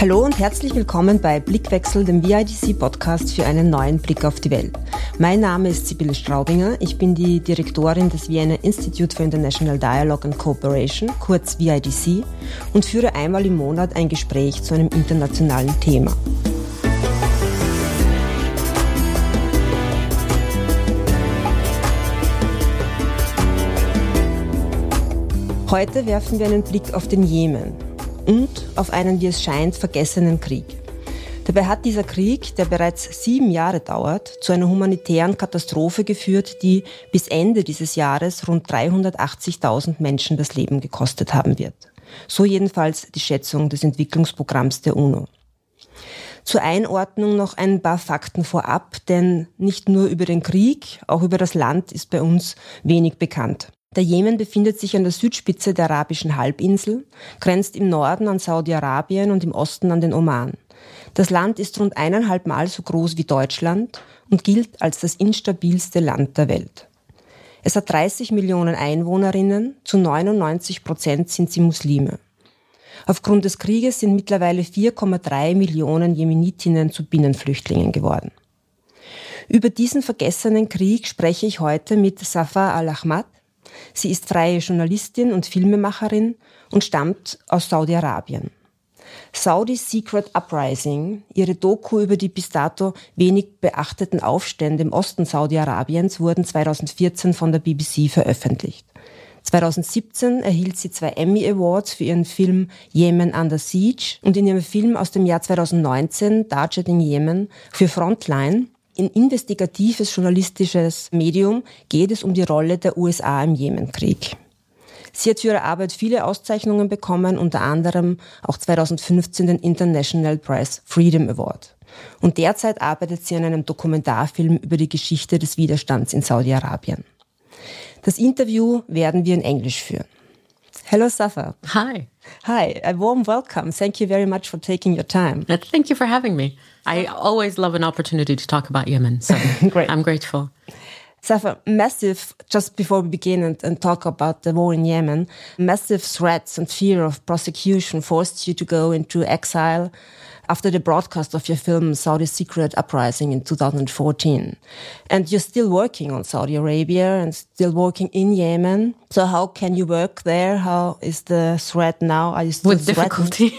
Hallo und herzlich willkommen bei Blickwechsel, dem VIDC-Podcast für einen neuen Blick auf die Welt. Mein Name ist Sibylle Straubinger, ich bin die Direktorin des Vienna Institute for International Dialogue and Cooperation, kurz VIDC, und führe einmal im Monat ein Gespräch zu einem internationalen Thema. Heute werfen wir einen Blick auf den Jemen und auf einen, wie es scheint, vergessenen Krieg. Dabei hat dieser Krieg, der bereits sieben Jahre dauert, zu einer humanitären Katastrophe geführt, die bis Ende dieses Jahres rund 380.000 Menschen das Leben gekostet haben wird. So jedenfalls die Schätzung des Entwicklungsprogramms der UNO. Zur Einordnung noch ein paar Fakten vorab, denn nicht nur über den Krieg, auch über das Land ist bei uns wenig bekannt. Der Jemen befindet sich an der Südspitze der arabischen Halbinsel, grenzt im Norden an Saudi-Arabien und im Osten an den Oman. Das Land ist rund eineinhalb Mal so groß wie Deutschland und gilt als das instabilste Land der Welt. Es hat 30 Millionen Einwohnerinnen, zu 99 Prozent sind sie Muslime. Aufgrund des Krieges sind mittlerweile 4,3 Millionen Jemenitinnen zu Binnenflüchtlingen geworden. Über diesen vergessenen Krieg spreche ich heute mit Safa al-Ahmad, Sie ist freie Journalistin und Filmemacherin und stammt aus Saudi-Arabien. Saudi's Secret Uprising, ihre Doku über die bis dato wenig beachteten Aufstände im Osten Saudi-Arabiens, wurden 2014 von der BBC veröffentlicht. 2017 erhielt sie zwei Emmy Awards für ihren Film Yemen Under Siege und in ihrem Film aus dem Jahr 2019 Darjet in Yemen für Frontline in investigatives journalistisches Medium geht es um die Rolle der USA im Jemenkrieg. Sie hat für ihre Arbeit viele Auszeichnungen bekommen, unter anderem auch 2015 den International Press Freedom Award. Und derzeit arbeitet sie an einem Dokumentarfilm über die Geschichte des Widerstands in Saudi-Arabien. Das Interview werden wir in Englisch führen. Hello, Safa. Hi. Hi, a warm welcome. Thank you very much for taking your time. Uh, thank you for having me. I always love an opportunity to talk about Yemen, so Great. I'm grateful. Safa, massive, just before we begin and, and, talk about the war in Yemen, massive threats and fear of prosecution forced you to go into exile after the broadcast of your film Saudi Secret Uprising in 2014. And you're still working on Saudi Arabia and still working in Yemen. So how can you work there? How is the threat now? Are you still With difficulty.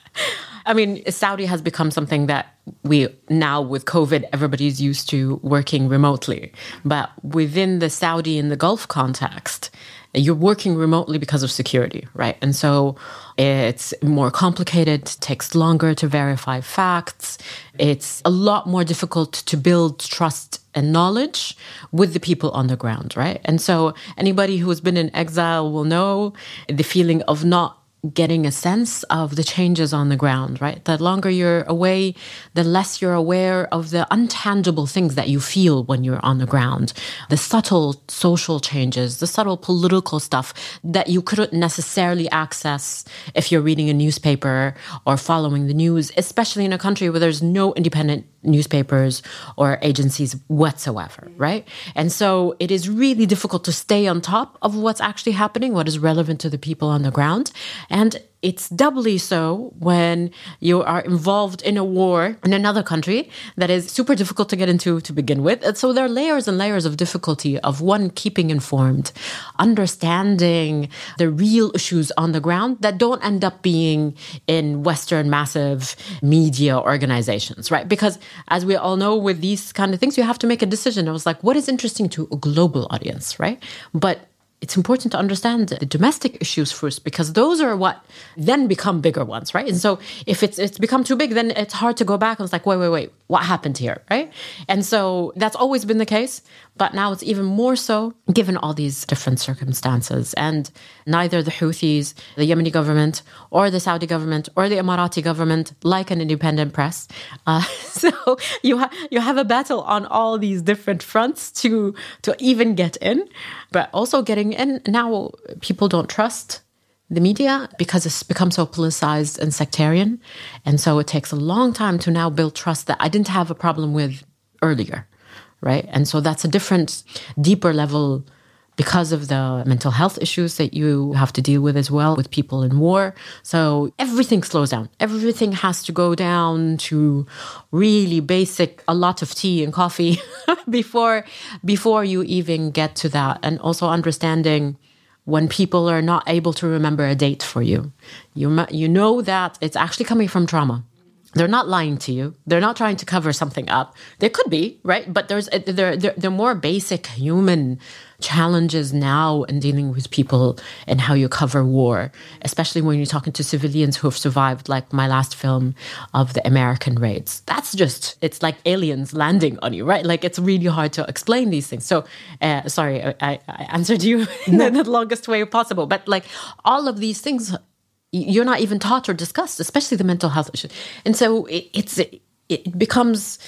I mean, Saudi has become something that we now with COVID, everybody's used to working remotely. But within the Saudi and the Gulf context, you're working remotely because of security, right? And so it's more complicated, takes longer to verify facts. It's a lot more difficult to build trust and knowledge with the people on the ground, right? And so anybody who has been in exile will know the feeling of not getting a sense of the changes on the ground, right? The longer you're away, the less you're aware of the untangible things that you feel when you're on the ground, the subtle social changes, the subtle political stuff that you couldn't necessarily access if you're reading a newspaper or following the news, especially in a country where there's no independent newspapers or agencies whatsoever, right? And so it is really difficult to stay on top of what's actually happening, what is relevant to the people on the ground. And it's doubly so when you are involved in a war in another country that is super difficult to get into to begin with. And so there are layers and layers of difficulty of one keeping informed, understanding the real issues on the ground that don't end up being in Western massive media organizations, right? Because as we all know with these kind of things, you have to make a decision. I was like, what is interesting to a global audience, right? But it's important to understand the domestic issues first because those are what then become bigger ones, right? And so if it's it's become too big, then it's hard to go back and it's like, wait, wait, wait, what happened here, right? And so that's always been the case, but now it's even more so given all these different circumstances. And neither the Houthis, the Yemeni government, or the Saudi government, or the Emirati government like an independent press. Uh, so you have you have a battle on all these different fronts to to even get in but also getting in now people don't trust the media because it's become so politicized and sectarian. And so it takes a long time to now build trust that i didn't have a problem with earlier right? And so that's a different deeper level because of the mental health issues that you have to deal with as well with people in war. So everything slows down. Everything has to go down to really basic a lot of tea and coffee before before you even get to that and also understanding when people are not able to remember a date for you. You you know that it's actually coming from trauma they're not lying to you. They're not trying to cover something up. They could be, right? But there's there there, there are more basic human challenges now in dealing with people and how you cover war, especially when you're talking to civilians who have survived, like my last film of the American raids. That's just it's like aliens landing on you, right? Like it's really hard to explain these things. So, uh, sorry, I, I answered you in the longest way possible, but like all of these things you're not even taught or discussed, especially the mental health issue. And so it, it's it becomes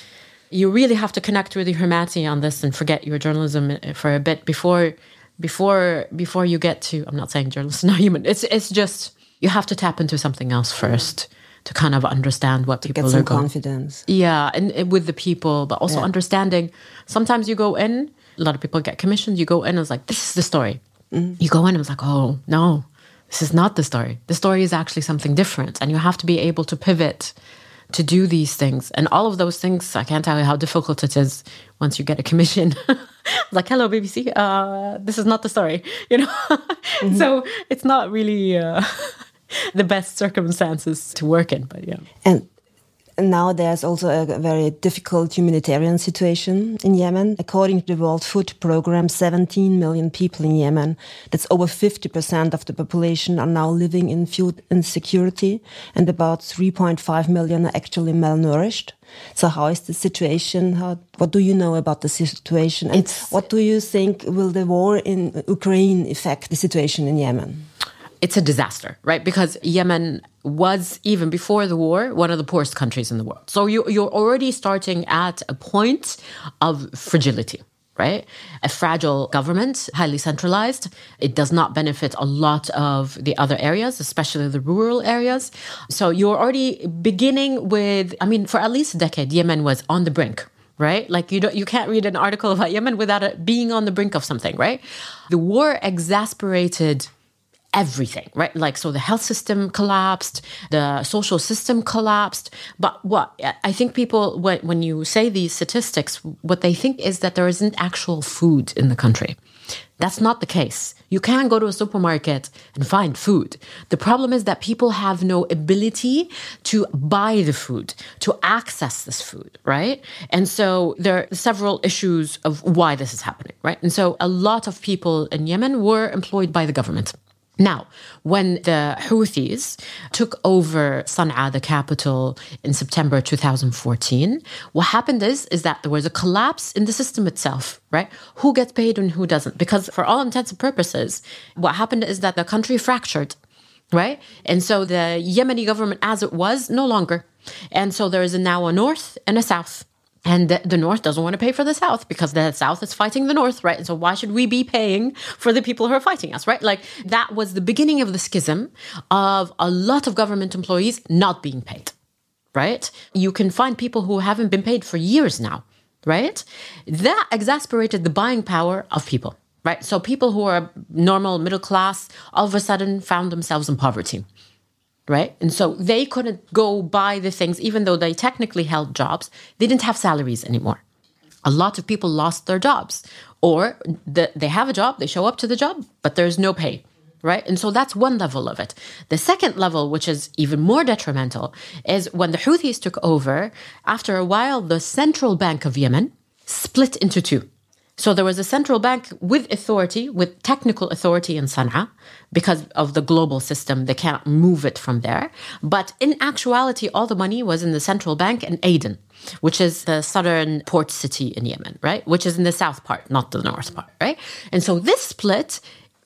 you really have to connect with your humanity on this and forget your journalism uh, for a bit before before before you get to. I'm not saying journalists not human. It's it's just you have to tap into something else first to kind of understand what to people get some are going. confidence. Yeah, and, and, with the people, but also Yeah. understanding. Sometimes you go in. A lot of people get commissioned. You go in and it's like this is the story. Mm-hmm. You go in and it's like oh no, this is not the story. The story is actually something different, and you have to be able to pivot to do these things. And all of those things, I can't tell you how difficult it is once you get a commission. like, hello, BBC, uh, this is not the story, you know? so it's not really uh, the best circumstances to work in, but yeah. And now there's also a very difficult humanitarian situation in Yemen. According to the World Food Programme, 17 million people in Yemen, that's over 50% of the population, are now living in food insecurity, and about 3.5 million are actually malnourished. So, how is the situation? How, what do you know about the situation? And It's- what do you think will the war in Ukraine affect the situation in Yemen? It's a disaster, right? Because Yemen was even before the war one of the poorest countries in the world. So you, you're already starting at a point of fragility. Right? A fragile government, highly centralized. It does not benefit a lot of the other areas, especially the rural areas. So you're already beginning with, I mean, for at least a decade, Yemen was on the brink right? Like you don't, you can't read an article about Yemen without it being on the brink of something, right? The war exasperated everything, right? Like, so the health system collapsed, the social system collapsed. But what I think people, when, when you say these statistics, what they think is that there isn't actual food in the country. That's not the case. You can go to a supermarket and find food. The problem is that people have no ability to buy the food, to access this food, right? And so there are several issues of why this is happening, right? And so a lot of people in Yemen were employed by the government. Now, when the Houthis took over Sana'a, the capital, in September 2014, what happened is, is that there was a collapse in the system itself, right? Who gets paid and who doesn't? Because for all intents and purposes, what happened is that the country fractured, right? And so the Yemeni government as it was, no longer. And so there is now a north and a south. And the, North doesn't want to pay for the South because the South is fighting the North, right? And so why should we be paying for the people who are fighting us, right? Like that was the beginning of the schism of a lot of government employees not being paid, right? You can find people who haven't been paid for years now, right? That exasperated the buying power of people, right? So people who are normal middle class all of a sudden found themselves in poverty right? And so they couldn't go buy the things, even though they technically held jobs, they didn't have salaries anymore. A lot of people lost their jobs, or the, they have a job, they show up to the job, but there's no pay, right? And so that's one level of it. The second level, which is even more detrimental, is when the Houthis took over, after a while, the central bank of Yemen split into two. So there was a central bank with authority, with technical authority in Sana'a, because of the global system, they can't move it from there. But in actuality, all the money was in the central bank in Aden, which is the southern port city in Yemen, right? Which is in the south part, not the north part, right? And so this split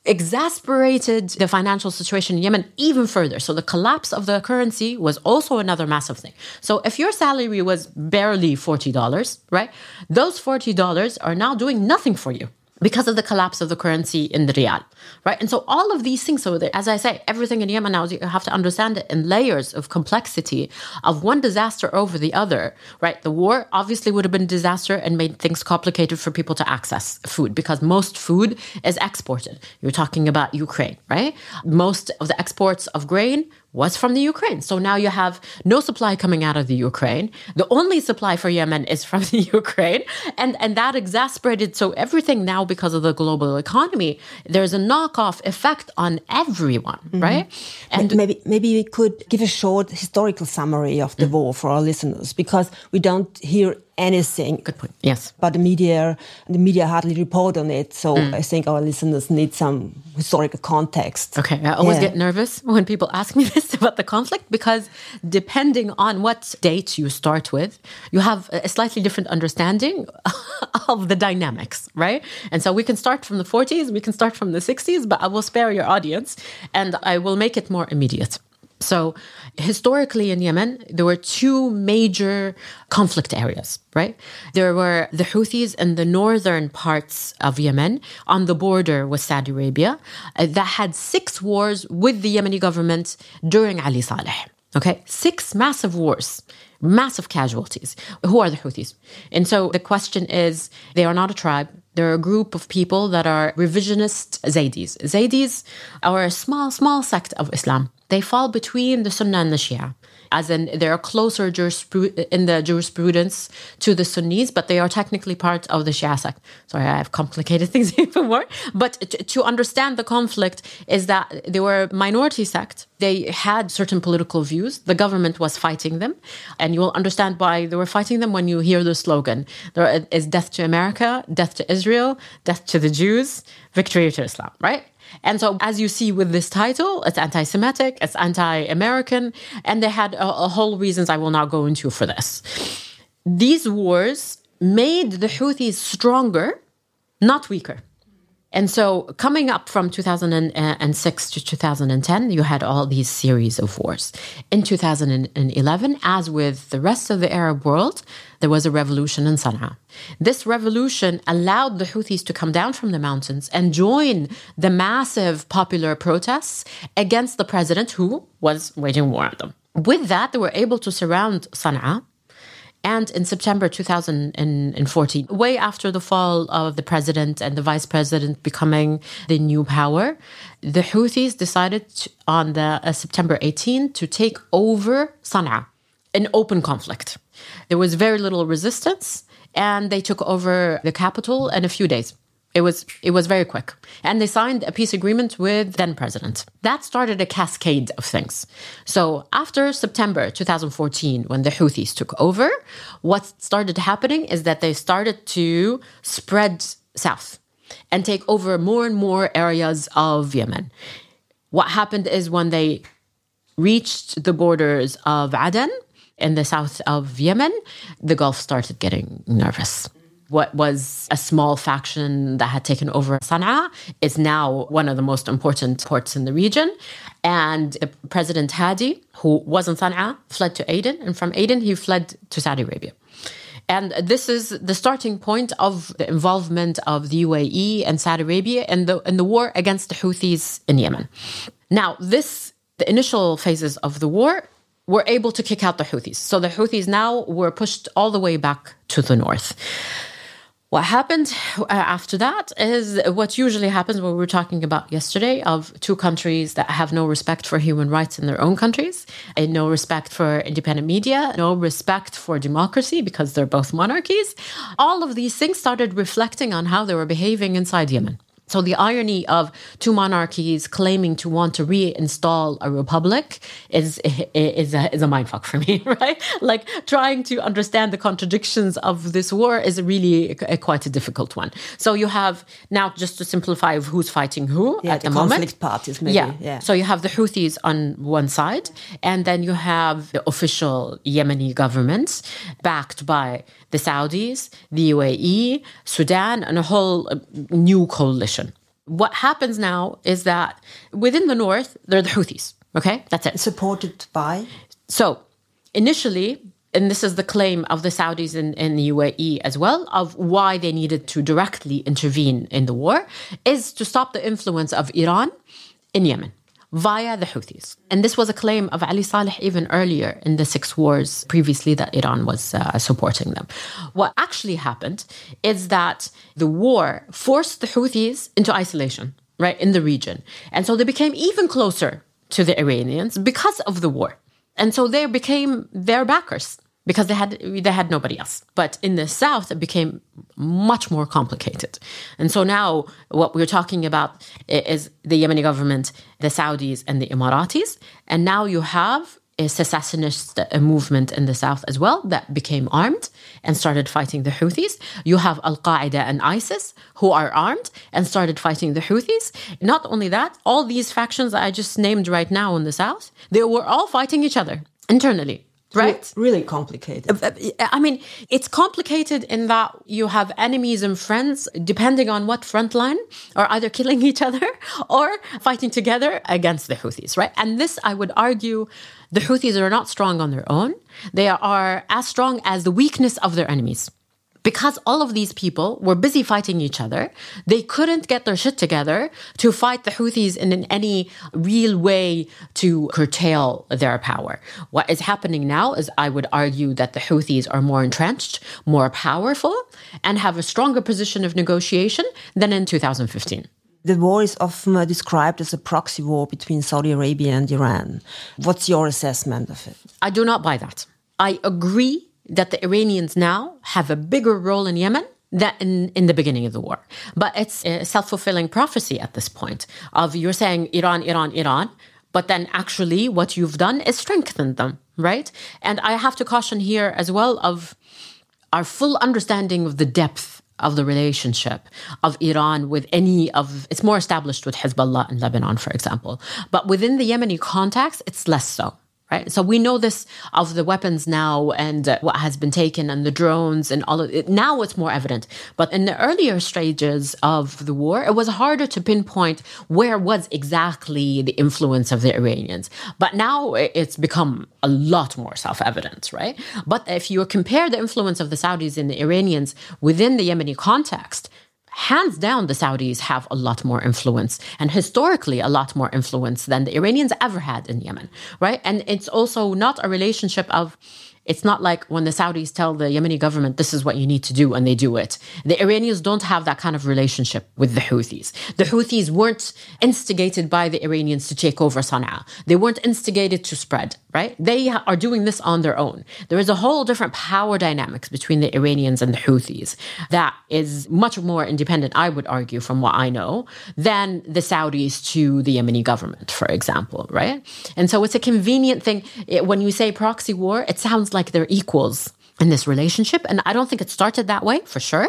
exasperated the financial situation in Yemen even further. So the collapse of the currency was also another massive thing. So if your salary was barely $40, right? Those $40 are now doing nothing for you. Because of the collapse of the currency in the rial, right? And so all of these things, so as I say, everything in Yemen now, you have to understand it in layers of complexity of one disaster over the other, right? The war obviously would have been a disaster and made things complicated for people to access food because most food is exported. You're talking about Ukraine, right? Most of the exports of grain was from the Ukraine. So now you have no supply coming out of the Ukraine. The only supply for Yemen is from the Ukraine. And, and that exasperated. So everything now, because of the global economy, there's a knockoff effect on everyone, mm-hmm. right? And maybe, maybe we could give a short historical summary of the mm-hmm. war for our listeners because we don't hear anything. Good point. Yes. But the media, the media hardly report on it. So mm. I think our listeners need some historical context. Okay. I always yeah. get nervous when people ask me this about the conflict because depending on what date you start with, you have a slightly different understanding of the dynamics, right? And so we can start from the 40s, we can start from the 60s, but I will spare your audience and I will make it more immediate. So, historically in Yemen, there were two major conflict areas, right? There were the Houthis in the northern parts of Yemen on the border with Saudi Arabia uh, that had six wars with the Yemeni government during Ali Saleh. Okay, six massive wars, massive casualties. Who are the Houthis? And so the question is they are not a tribe. They're a group of people that are revisionist Zaydis. Zaydis are a small, small sect of Islam they fall between the Sunnah and the Shia, as in they're closer in the jurisprudence to the Sunnis, but they are technically part of the Shia sect. Sorry, I have complicated things even more. But to understand the conflict is that they were a minority sect. They had certain political views. The government was fighting them. And you will understand why they were fighting them when you hear the slogan. There is death to America, death to Israel, death to the Jews, victory to Islam, right? And so, as you see with this title, it's anti Semitic, it's anti American, and they had a, a whole reasons I will not go into for this. These wars made the Houthis stronger, not weaker. And so, coming up from 2006 to 2010, you had all these series of wars. In 2011, as with the rest of the Arab world, there was a revolution in Sana'a. This revolution allowed the Houthis to come down from the mountains and join the massive popular protests against the president who was waging war on them. With that, they were able to surround Sana'a and in September 2014, way after the fall of the president and the vice president becoming the new power, the Houthis decided on the uh, September 18 to take over Sana'a, an open conflict. There was very little resistance, and they took over the capital in a few days. It was it was very quick. And they signed a peace agreement with then president. That started a cascade of things. So after September 2014 when the Houthis took over, what started happening is that they started to spread south and take over more and more areas of Yemen. What happened is when they reached the borders of Aden in the south of Yemen, the Gulf started getting nervous what was a small faction that had taken over Sana'a is now one of the most important ports in the region. And President Hadi, who was in Sana'a, fled to Aden, and from Aden, he fled to Saudi Arabia. And this is the starting point of the involvement of the UAE and Saudi Arabia in the, in the war against the Houthis in Yemen. Now, this, the initial phases of the war were able to kick out the Houthis. So the Houthis now were pushed all the way back to the north. What happened uh, after that is what usually happens when we were talking about yesterday of two countries that have no respect for human rights in their own countries, and no respect for independent media, no respect for democracy because they're both monarchies. All of these things started reflecting on how they were behaving inside Yemen. So the irony of two monarchies claiming to want to reinstall a republic is is a, is a mindfuck for me, right? Like trying to understand the contradictions of this war is really a, a, quite a difficult one. So you have now just to simplify of who's fighting who yeah, at the, the conflict moment. parties, maybe. Yeah. yeah. So you have the Houthis on one side, and then you have the official Yemeni government backed by the Saudis, the UAE, Sudan, and a whole uh, new coalition. What happens now is that within the north, they're the Houthis. Okay, that's it. Supported by? So initially, and this is the claim of the Saudis and, in the UAE as well, of why they needed to directly intervene in the war, is to stop the influence of Iran in Yemen via the Houthis. And this was a claim of Ali Saleh even earlier in the six wars previously that Iran was uh, supporting them. What actually happened is that the war forced the Houthis into isolation, right, in the region. And so they became even closer to the Iranians because of the war. And so they became their backers because they had they had nobody else. But in the south, it became much more complicated. And so now, what we're talking about is the Yemeni government, the Saudis, and the Emiratis. And now you have a secessionist movement in the south as well that became armed and started fighting the Houthis. You have Al Qaeda and ISIS who are armed and started fighting the Houthis. Not only that, all these factions that I just named right now in the south, they were all fighting each other internally right? Really complicated. Uh, uh, I mean, it's complicated in that you have enemies and friends, depending on what front line, are either killing each other or fighting together against the Houthis, right? And this, I would argue, the Houthis are not strong on their own. They are as strong as the weakness of their enemies because all of these people were busy fighting each other, they couldn't get their shit together to fight the Houthis in any real way to curtail their power. What is happening now is I would argue that the Houthis are more entrenched, more powerful, and have a stronger position of negotiation than in 2015. The war is often described as a proxy war between Saudi Arabia and Iran. What's your assessment of it? I do not buy that. I agree that the Iranians now have a bigger role in Yemen than in, in the beginning of the war. But it's a self fulfilling prophecy at this point of you're saying Iran, Iran, Iran, but then actually what you've done is strengthened them, right? And I have to caution here as well of our full understanding of the depth of the relationship of Iran with any of it's more established with Hezbollah in Lebanon, for example. But within the Yemeni context, it's less so right? So we know this of the weapons now and uh, what has been taken and the drones and all of it. Now it's more evident. But in the earlier stages of the war, it was harder to pinpoint where was exactly the influence of the Iranians. But now it's become a lot more self-evident, right? But if you compare the influence of the Saudis and the Iranians within the Yemeni context, hands down, the Saudis have a lot more influence and historically a lot more influence than the Iranians ever had in Yemen, right? And it's also not a relationship of it's not like when the Saudis tell the Yemeni government, this is what you need to do, and they do it. The Iranians don't have that kind of relationship with the Houthis. The Houthis weren't instigated by the Iranians to take over Sana'a. They weren't instigated to spread, right? They are doing this on their own. There is a whole different power dynamics between the Iranians and the Houthis that is much more independent, I would argue, from what I know, than the Saudis to the Yemeni government, for example, right? And so it's a convenient thing. It, when you say proxy war, it sounds like like they're equals in this relationship. And I don't think it started that way for sure.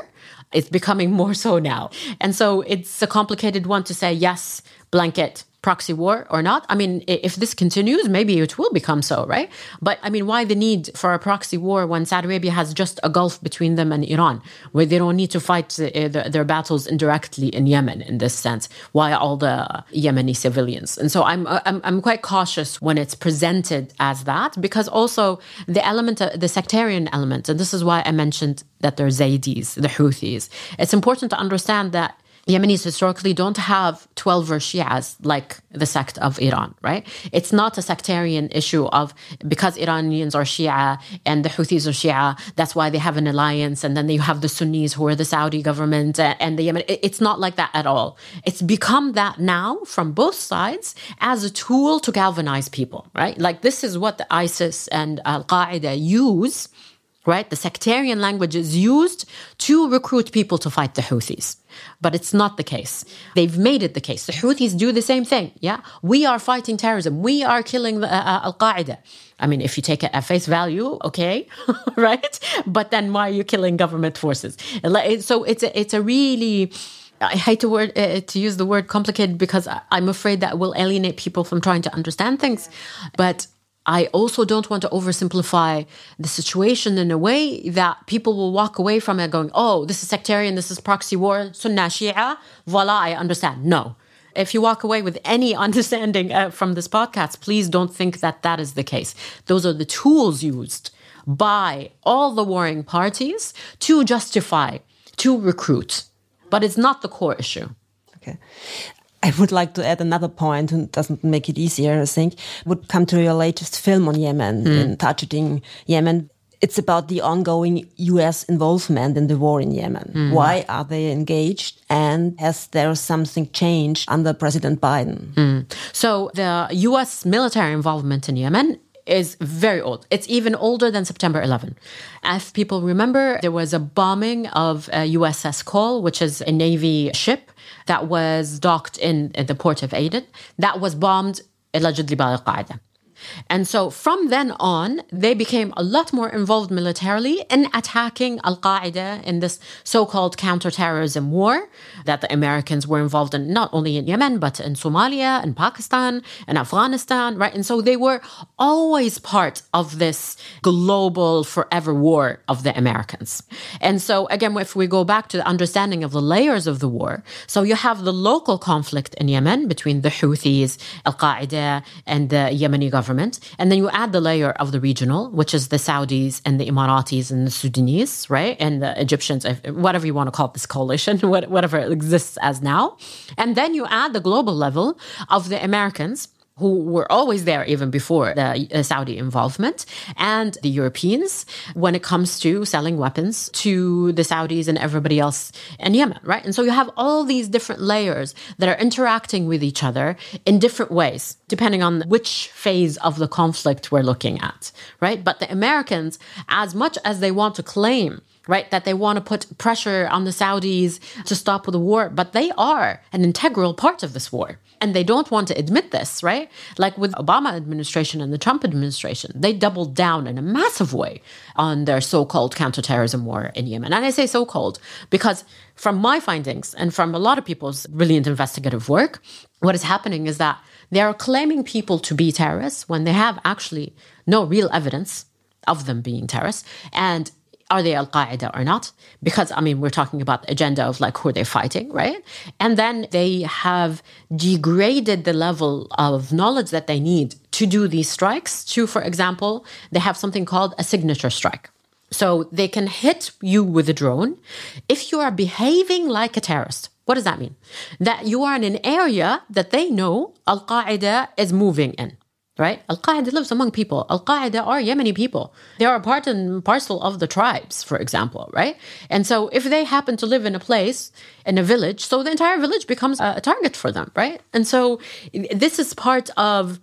It's becoming more so now. And so it's a complicated one to say, yes, blanket proxy war or not. I mean, if this continues, maybe it will become so, right? But I mean, why the need for a proxy war when Saudi Arabia has just a gulf between them and Iran, where they don't need to fight uh, their battles indirectly in Yemen in this sense? Why all the Yemeni civilians? And so I'm, I'm, I'm quite cautious when it's presented as that, because also the element, the sectarian element, and this is why I mentioned that they're Zaydis, the Houthis. It's important to understand that Yemenis historically don't have Twelver Shias like the sect of Iran, right? It's not a sectarian issue of because Iranians are Shia and the Houthis are Shia, that's why they have an alliance. And then you have the Sunnis who are the Saudi government and the Yemen. It's not like that at all. It's become that now from both sides as a tool to galvanize people, right? Like this is what the ISIS and Al Qaeda use right? The sectarian language is used to recruit people to fight the Houthis. But it's not the case. They've made it the case. The Houthis do the same thing. Yeah. We are fighting terrorism. We are killing uh, uh Al Qaeda. I mean, if you take it at face value, okay, right? But then why are you killing government forces? So it's a, it's a really, I hate to word uh, to use the word complicated because I'm afraid that will alienate people from trying to understand things. But I also don't want to oversimplify the situation in a way that people will walk away from it going, oh, this is sectarian, this is proxy war, Sunnah Shia, voila, I understand. No. If you walk away with any understanding uh, from this podcast, please don't think that that is the case. Those are the tools used by all the warring parties to justify, to recruit. But it's not the core issue. Okay. I would like to add another point and doesn't make it easier, I think, would come to your latest film on Yemen, mm. in Targeting Yemen. It's about the ongoing US involvement in the war in Yemen. Mm. Why are they engaged? And has there something changed under President Biden? Mm. So the US military involvement in Yemen is very old. It's even older than September 11. If people remember, there was a bombing of a USS Cole, which is a Navy ship that was docked in, in the port of Aden. That was bombed allegedly by Al Qaeda. And so from then on, they became a lot more involved militarily in attacking Al Qaeda in this so called counterterrorism war that the Americans were involved in, not only in Yemen, but in Somalia and Pakistan and Afghanistan, right? And so they were always part of this global forever war of the Americans. And so, again, if we go back to the understanding of the layers of the war, so you have the local conflict in Yemen between the Houthis, Al Qaeda, and the Yemeni government government. And then you add the layer of the regional, which is the Saudis and the Emiratis and the Sudanese, right? And the Egyptians, whatever you want to call this coalition, whatever exists as now. And then you add the global level of the Americans who were always there even before the uh, Saudi involvement, and the Europeans when it comes to selling weapons to the Saudis and everybody else in Yemen, right? And so you have all these different layers that are interacting with each other in different ways, depending on which phase of the conflict we're looking at, right? But the Americans, as much as they want to claim right? That they want to put pressure on the Saudis to stop the war, but they are an integral part of this war. And they don't want to admit this, right? Like with the Obama administration and the Trump administration, they doubled down in a massive way on their so-called counterterrorism war in Yemen. And I say so-called because from my findings and from a lot of people's brilliant investigative work, what is happening is that they are claiming people to be terrorists when they have actually no real evidence of them being terrorists. And are they Al Qaeda or not? Because, I mean, we're talking about the agenda of like who they're fighting, right? And then they have degraded the level of knowledge that they need to do these strikes. To, for example, they have something called a signature strike. So they can hit you with a drone if you are behaving like a terrorist. What does that mean? That you are in an area that they know Al Qaeda is moving in right? Al Qaeda lives among people. Al Qaeda are Yemeni people. They are a part and parcel of the tribes, for example, right? And so if they happen to live in a place, in a village, so the entire village becomes a target for them, right? And so this is part of.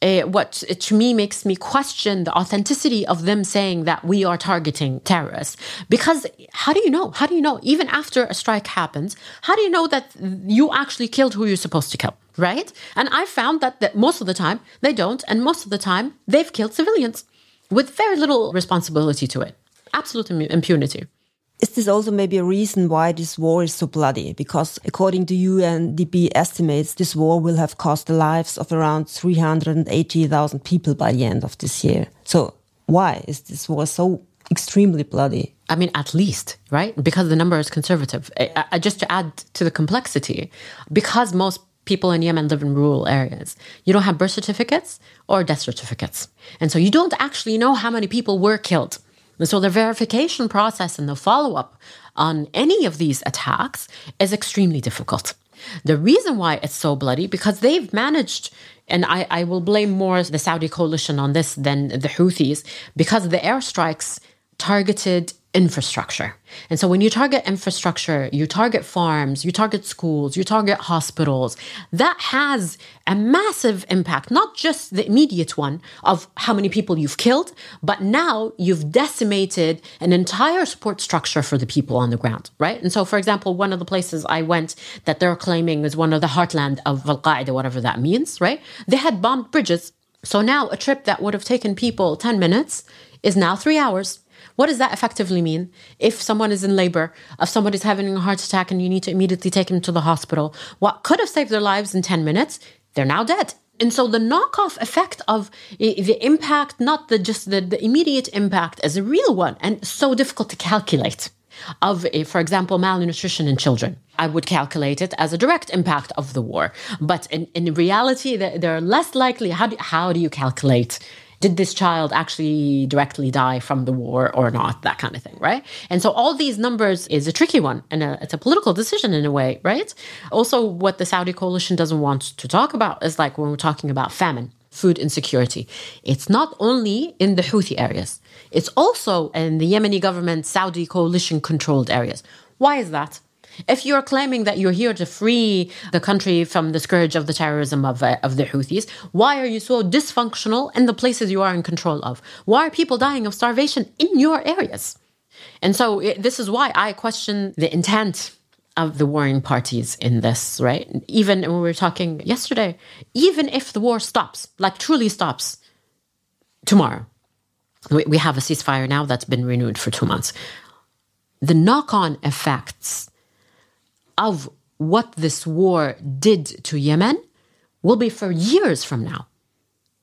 Uh, what to me makes me question the authenticity of them saying that we are targeting terrorists. Because how do you know? How do you know? Even after a strike happens, how do you know that you actually killed who you're supposed to kill? Right? And I found that, that most of the time they don't, and most of the time they've killed civilians with very little responsibility to it. Absolute impunity. Is this also maybe a reason why this war is so bloody? Because according to UNDP estimates, this war will have cost the lives of around 380,000 people by the end of this year. So why is this war so extremely bloody? I mean, at least, right? Because the number is conservative. I, I, just to add to the complexity, because most people in Yemen live in rural areas. You don't have birth certificates or death certificates. And so you don't actually know how many people were killed. And so the verification process and the follow up on any of these attacks is extremely difficult. The reason why it's so bloody, because they've managed, and I, I will blame more the Saudi coalition on this than the Houthis, because the airstrikes targeted infrastructure. And so when you target infrastructure, you target farms, you target schools, you target hospitals, that has a massive impact, not just the immediate one of how many people you've killed, but now you've decimated an entire support structure for the people on the ground, right? And so, for example, one of the places I went that they're claiming is one of the heartland of Al Qaeda, whatever that means, right? They had bombed bridges. So now a trip that would have taken people 10 minutes is now three hours. What does that effectively mean? If someone is in labor, if someone is having a heart attack and you need to immediately take them to the hospital, what could have saved their lives in 10 minutes, they're now dead. And so the knockoff effect of the impact, not the just the, the immediate impact, is a real one and so difficult to calculate. Of, eh, for example, malnutrition in children. I would calculate it as a direct impact of the war. But in, in reality, they're less likely. How do, how do you calculate Did this child actually directly die from the war or not? That kind of thing, right? And so all these numbers is a tricky one and a, it's a political decision in a way, right? Also, what the Saudi coalition doesn't want to talk about is like when we're talking about famine food insecurity. It's not only in the Houthi areas, it's also in the Yemeni government, Saudi coalition controlled areas. Why is that? If you're claiming that you're here to free the country from the scourge of the terrorism of, uh, of the Houthis, why are you so dysfunctional in the places you are in control of? Why are people dying of starvation in your areas? And so it, this is why I question the intent of the warring parties in this, right? Even when we were talking yesterday, even if the war stops, like truly stops tomorrow, we, we have a ceasefire now that's been renewed for two months. The knock on effects of what this war did to Yemen will be for years from now.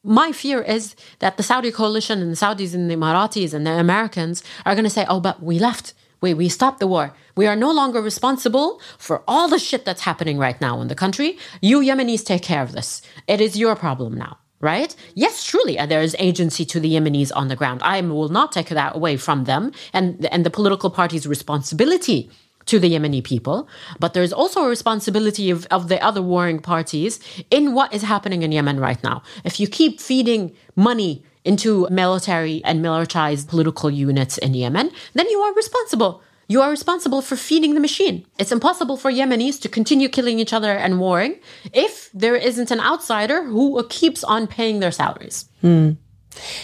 My fear is that the Saudi coalition and the Saudis and the Emiratis and the Americans are going to say, oh, but we left. We, we stopped the war. We are no longer responsible for all the shit that's happening right now in the country. You Yemenis take care of this. It is your problem now right? Yes, truly, uh, there is agency to the Yemenis on the ground. I will not take that away from them and, and the political party's responsibility to the Yemeni people, but there's also a responsibility of, of the other warring parties in what is happening in Yemen right now. If you keep feeding money into military and militarized political units in Yemen, then you are responsible. You are responsible for feeding the machine. It's impossible for Yemenis to continue killing each other and warring if there isn't an outsider who keeps on paying their salaries. Hmm.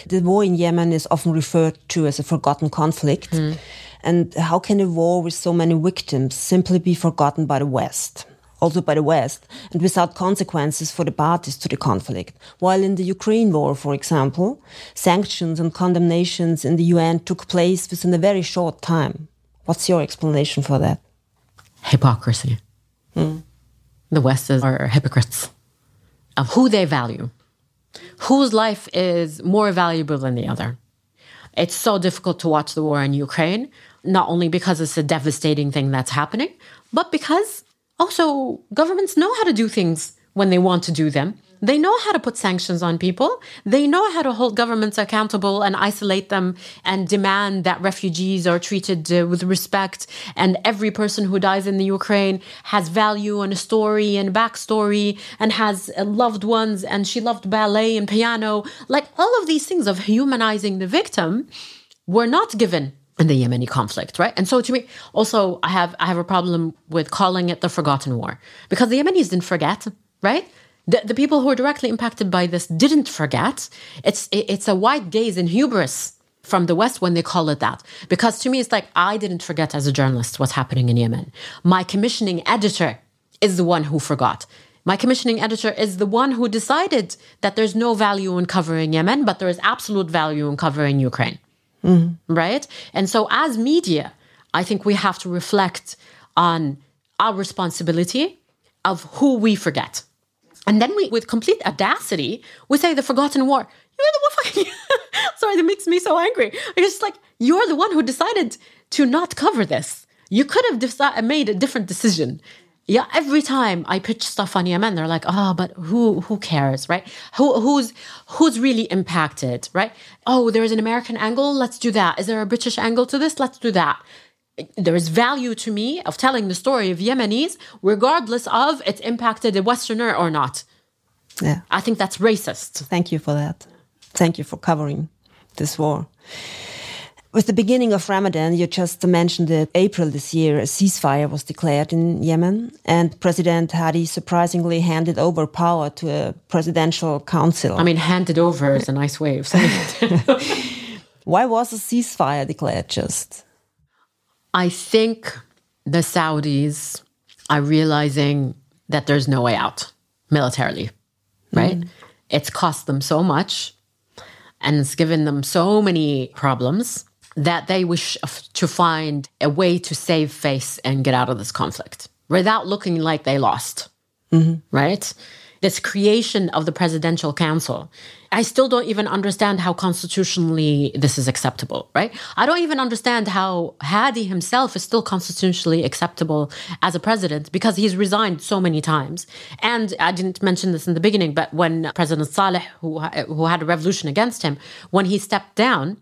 The war in Yemen is often referred to as a forgotten conflict. Hmm. And how can a war with so many victims simply be forgotten by the West? Also by the West, and without consequences for the parties to the conflict. While in the Ukraine war, for example, sanctions and condemnations in the UN took place within a very short time. What's your explanation for that? Hypocrisy. Mm. The West are hypocrites of who they value, whose life is more valuable than the other. It's so difficult to watch the war in Ukraine not only because it's a devastating thing that's happening, but because also governments know how to do things when they want to do them. They know how to put sanctions on people. They know how to hold governments accountable and isolate them and demand that refugees are treated uh, with respect. And every person who dies in the Ukraine has value and a story and backstory and has uh, loved ones. And she loved ballet and piano. Like all of these things of humanizing the victim were not given in the Yemeni conflict, right? And so to me, also I have I have a problem with calling it the forgotten war because the Yemenis didn't forget, right? The, the people who are directly impacted by this didn't forget. It's it's a white gaze and hubris from the West when they call it that. Because to me, it's like I didn't forget as a journalist what's happening in Yemen. My commissioning editor is the one who forgot. My commissioning editor is the one who decided that there's no value in covering Yemen, but there is absolute value in covering Ukraine. Mm-hmm. Right? And so, as media, I think we have to reflect on our responsibility of who we forget. And then we, with complete audacity, we say the forgotten war. You're the one. Sorry, that makes me so angry. It's just like you're the one who decided to not cover this. You could have deci- made a different decision yeah, every time I pitch stuff on Yemen, they're like, "Oh, but who who cares, right? Who who's who's really impacted, right? Oh, there's an American angle, let's do that. Is there a British angle to this? Let's do that." There is value to me of telling the story of Yemenis, regardless of it's impacted a Westerner or not. Yeah, I think that's racist. Thank you for that. Thank you for covering this war. With the beginning of Ramadan, you just mentioned that April this year, a ceasefire was declared in Yemen, and President Hadi surprisingly handed over power to a presidential council. I mean, handed over is a nice way of saying it. Why was a ceasefire declared just? I think the Saudis are realizing that there's no way out militarily, right? Mm. It's cost them so much and it's given them so many problems that they wish to find a way to save face and get out of this conflict without looking like they lost. Mm-hmm. Right? this creation of the presidential council. I still don't even understand how constitutionally this is acceptable, right? I don't even understand how Hadi himself is still constitutionally acceptable as a president because he's resigned so many times. And I didn't mention this in the beginning, but when President Saleh, who, who had a revolution against him, when he stepped down,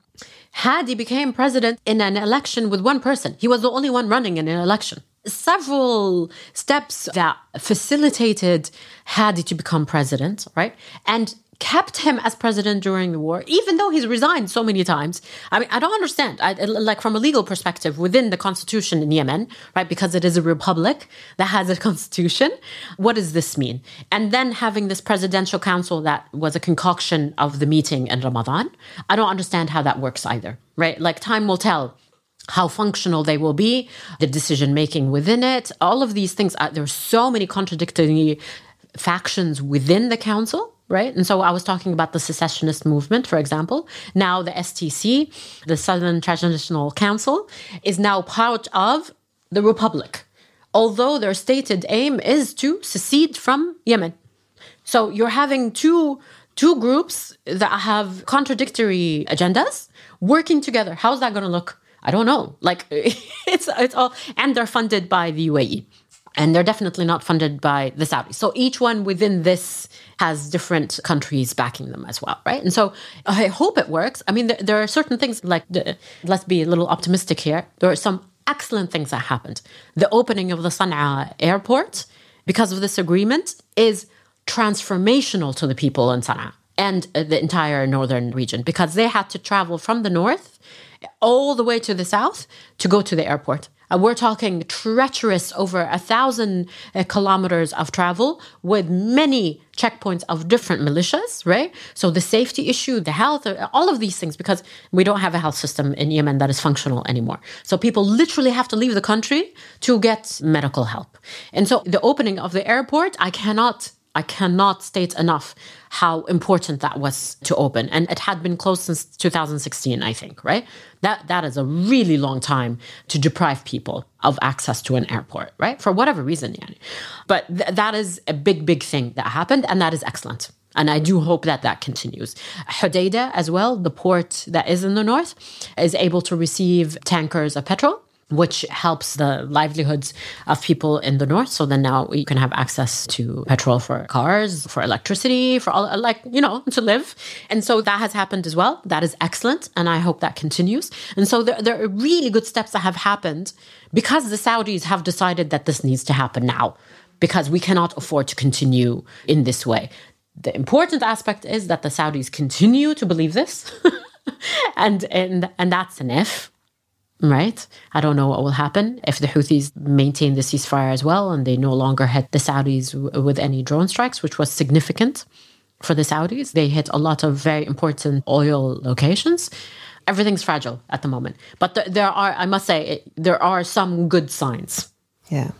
Hadi became president in an election with one person. He was the only one running in an election several steps that facilitated Hadi to become president, right? And kept him as president during the war, even though he's resigned so many times. I mean, I don't understand. I, like from a legal perspective, within the constitution in Yemen, right? Because it is a republic that has a constitution. What does this mean? And then having this presidential council that was a concoction of the meeting in Ramadan, I don't understand how that works either, right? Like time will tell how functional they will be, the decision making within it, all of these things. There are so many contradictory factions within the council right? And so I was talking about the secessionist movement, for example. Now the STC, the Southern Transitional Council, is now part of the Republic, although their stated aim is to secede from Yemen. So you're having two two groups that have contradictory agendas working together. How's that going to look? I don't know. Like it's it's all and they're funded by the UAE. And they're definitely not funded by the Saudis. So each one within this has different countries backing them as well, right? And so I hope it works. I mean, there, there are certain things like, the, let's be a little optimistic here. There are some excellent things that happened. The opening of the Sana'a airport, because of this agreement, is transformational to the people in Sana'a and uh, the entire northern region because they had to travel from the north all the way to the south to go to the airport. Uh, we're talking treacherous over a thousand uh, kilometers of travel with many checkpoints of different militias, right? So the safety issue, the health, uh, all of these things, because we don't have a health system in Yemen that is functional anymore. So people literally have to leave the country to get medical help. And so the opening of the airport, I cannot I cannot state enough how important that was to open. And it had been closed since 2016, I think, right? That that is a really long time to deprive people of access to an airport, right? For whatever reason. But th- that is a big, big thing that happened, and that is excellent. And I do hope that that continues. Hodeida, as well, the port that is in the north, is able to receive tankers of petrol which helps the livelihoods of people in the north. So then now we can have access to petrol for cars, for electricity, for all, like, you know, to live. And so that has happened as well. That is excellent. And I hope that continues. And so there, there are really good steps that have happened because the Saudis have decided that this needs to happen now because we cannot afford to continue in this way. The important aspect is that the Saudis continue to believe this. and, and, and that's an if right? I don't know what will happen if the Houthis maintain the ceasefire as well and they no longer hit the Saudis with any drone strikes, which was significant for the Saudis. They hit a lot of very important oil locations. Everything's fragile at the moment. But th there are, I must say, there are some good signs. Yeah.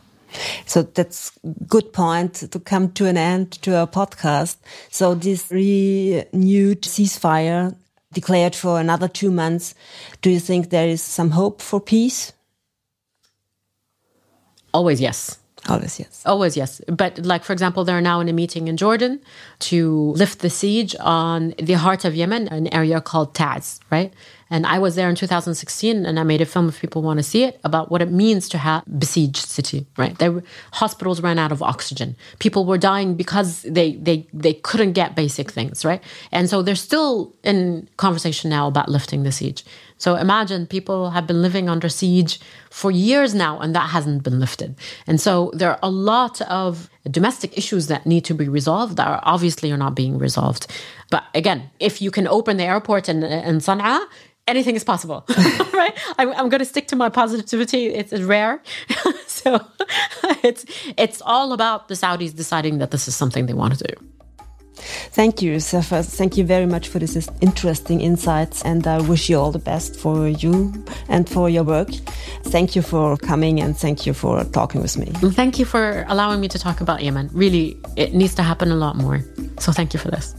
So that's good point to come to an end to our podcast. So this renewed ceasefire declared for another two months. Do you think there is some hope for peace? Always yes. Always yes. Always yes. But like for example, they're now in a meeting in Jordan to lift the siege on the heart of Yemen, an area called Taiz, right? And I was there in 2016 and I made a film if people want to see it about what it means to have besieged city, right? There, hospitals ran out of oxygen. People were dying because they, they, they couldn't get basic things, right? And so they're still in conversation now about lifting the siege. So imagine people have been living under siege for years now and that hasn't been lifted. And so there are a lot of domestic issues that need to be resolved that are obviously are not being resolved. But again, if you can open the airport in, in Sana'a, anything is possible, right? I'm, I'm going to stick to my positivity. It's rare, so it's it's all about the Saudis deciding that this is something they want to do. Thank you, Safa. Thank you very much for this interesting insights, and I wish you all the best for you and for your work. Thank you for coming, and thank you for talking with me. Thank you for allowing me to talk about Yemen. Really, it needs to happen a lot more. So, thank you for this.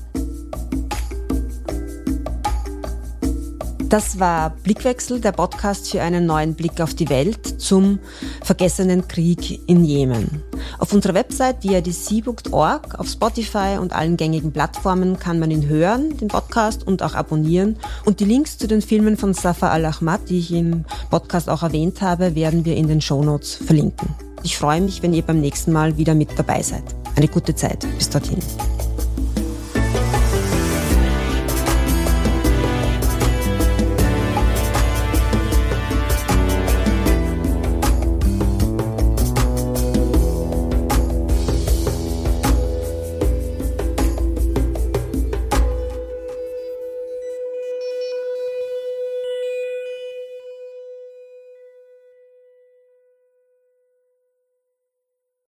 Das war Blickwechsel, der Podcast für einen neuen Blick auf die Welt zum vergessenen Krieg in Jemen. Auf unserer Website diadc.org, auf Spotify und allen gängigen Plattformen kann man ihn hören, den Podcast, und auch abonnieren. Und die Links zu den Filmen von Safa Al-Ahmad, die ich im Podcast auch erwähnt habe, werden wir in den Shownotes verlinken. Ich freue mich, wenn ihr beim nächsten Mal wieder mit dabei seid. Eine gute Zeit. Bis dorthin.